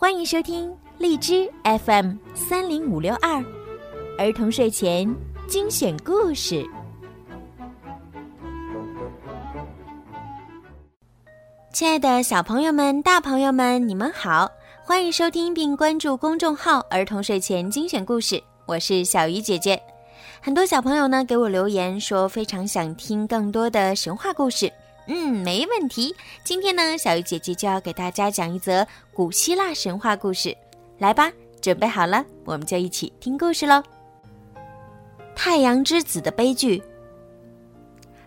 欢迎收听荔枝 FM 三零五六二儿童睡前精选故事。亲爱的小朋友们、大朋友们，你们好！欢迎收听并关注公众号“儿童睡前精选故事”，我是小鱼姐姐。很多小朋友呢给我留言说，非常想听更多的神话故事。嗯，没问题。今天呢，小鱼姐姐就要给大家讲一则古希腊神话故事。来吧，准备好了，我们就一起听故事喽。太阳之子的悲剧。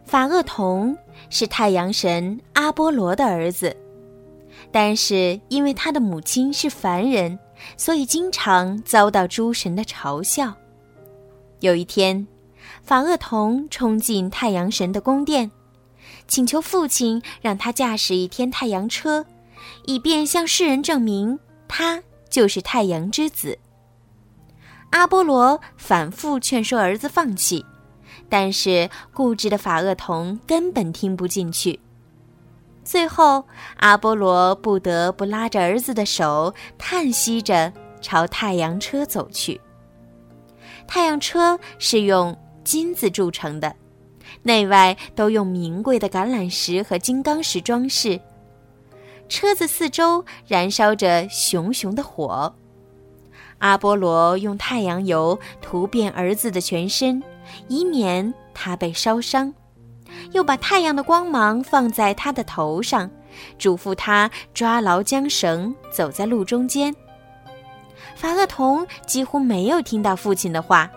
法厄同是太阳神阿波罗的儿子，但是因为他的母亲是凡人，所以经常遭到诸神的嘲笑。有一天，法厄同冲进太阳神的宫殿。请求父亲让他驾驶一天太阳车，以便向世人证明他就是太阳之子。阿波罗反复劝说儿子放弃，但是固执的法厄同根本听不进去。最后，阿波罗不得不拉着儿子的手，叹息着朝太阳车走去。太阳车是用金子铸成的。内外都用名贵的橄榄石和金刚石装饰。车子四周燃烧着熊熊的火。阿波罗用太阳油涂遍儿子的全身，以免他被烧伤，又把太阳的光芒放在他的头上，嘱咐他抓牢缰绳，走在路中间。法厄同几乎没有听到父亲的话，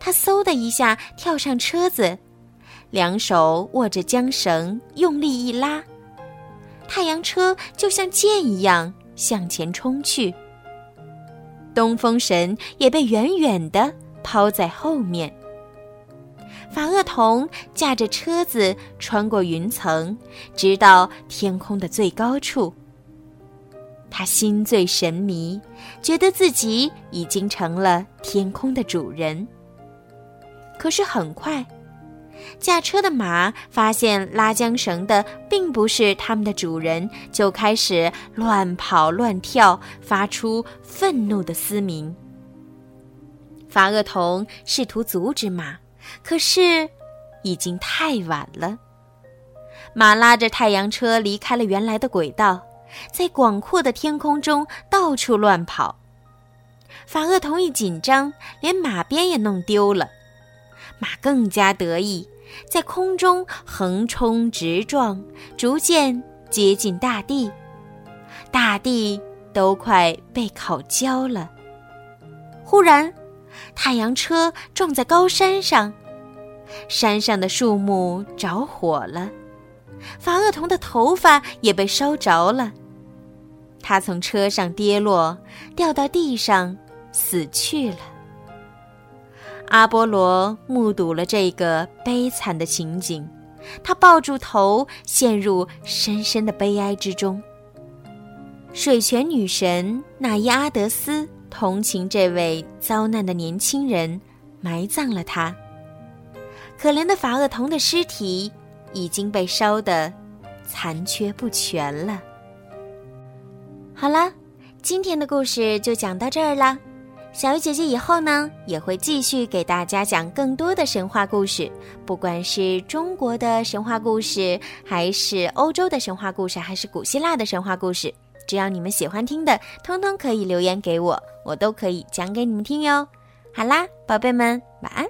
他嗖的一下跳上车子。两手握着缰绳，用力一拉，太阳车就像箭一样向前冲去。东风神也被远远的抛在后面。法厄同驾着车子穿过云层，直到天空的最高处。他心醉神迷，觉得自己已经成了天空的主人。可是很快。驾车的马发现拉缰绳的并不是他们的主人，就开始乱跑乱跳，发出愤怒的嘶鸣。法厄同试图阻止马，可是已经太晚了。马拉着太阳车离开了原来的轨道，在广阔的天空中到处乱跑。法厄同一紧张，连马鞭也弄丢了。马更加得意。在空中横冲直撞，逐渐接近大地，大地都快被烤焦了。忽然，太阳车撞在高山上，山上的树木着火了，法厄同的头发也被烧着了。他从车上跌落，掉到地上，死去了。阿波罗目睹了这个悲惨的情景，他抱住头，陷入深深的悲哀之中。水泉女神纳伊阿德斯同情这位遭难的年轻人，埋葬了他。可怜的法厄同的尸体已经被烧得残缺不全了。好了，今天的故事就讲到这儿了。小鱼姐姐以后呢，也会继续给大家讲更多的神话故事，不管是中国的神话故事，还是欧洲的神话故事，还是古希腊的神话故事，只要你们喜欢听的，通通可以留言给我，我都可以讲给你们听哟。好啦，宝贝们，晚安。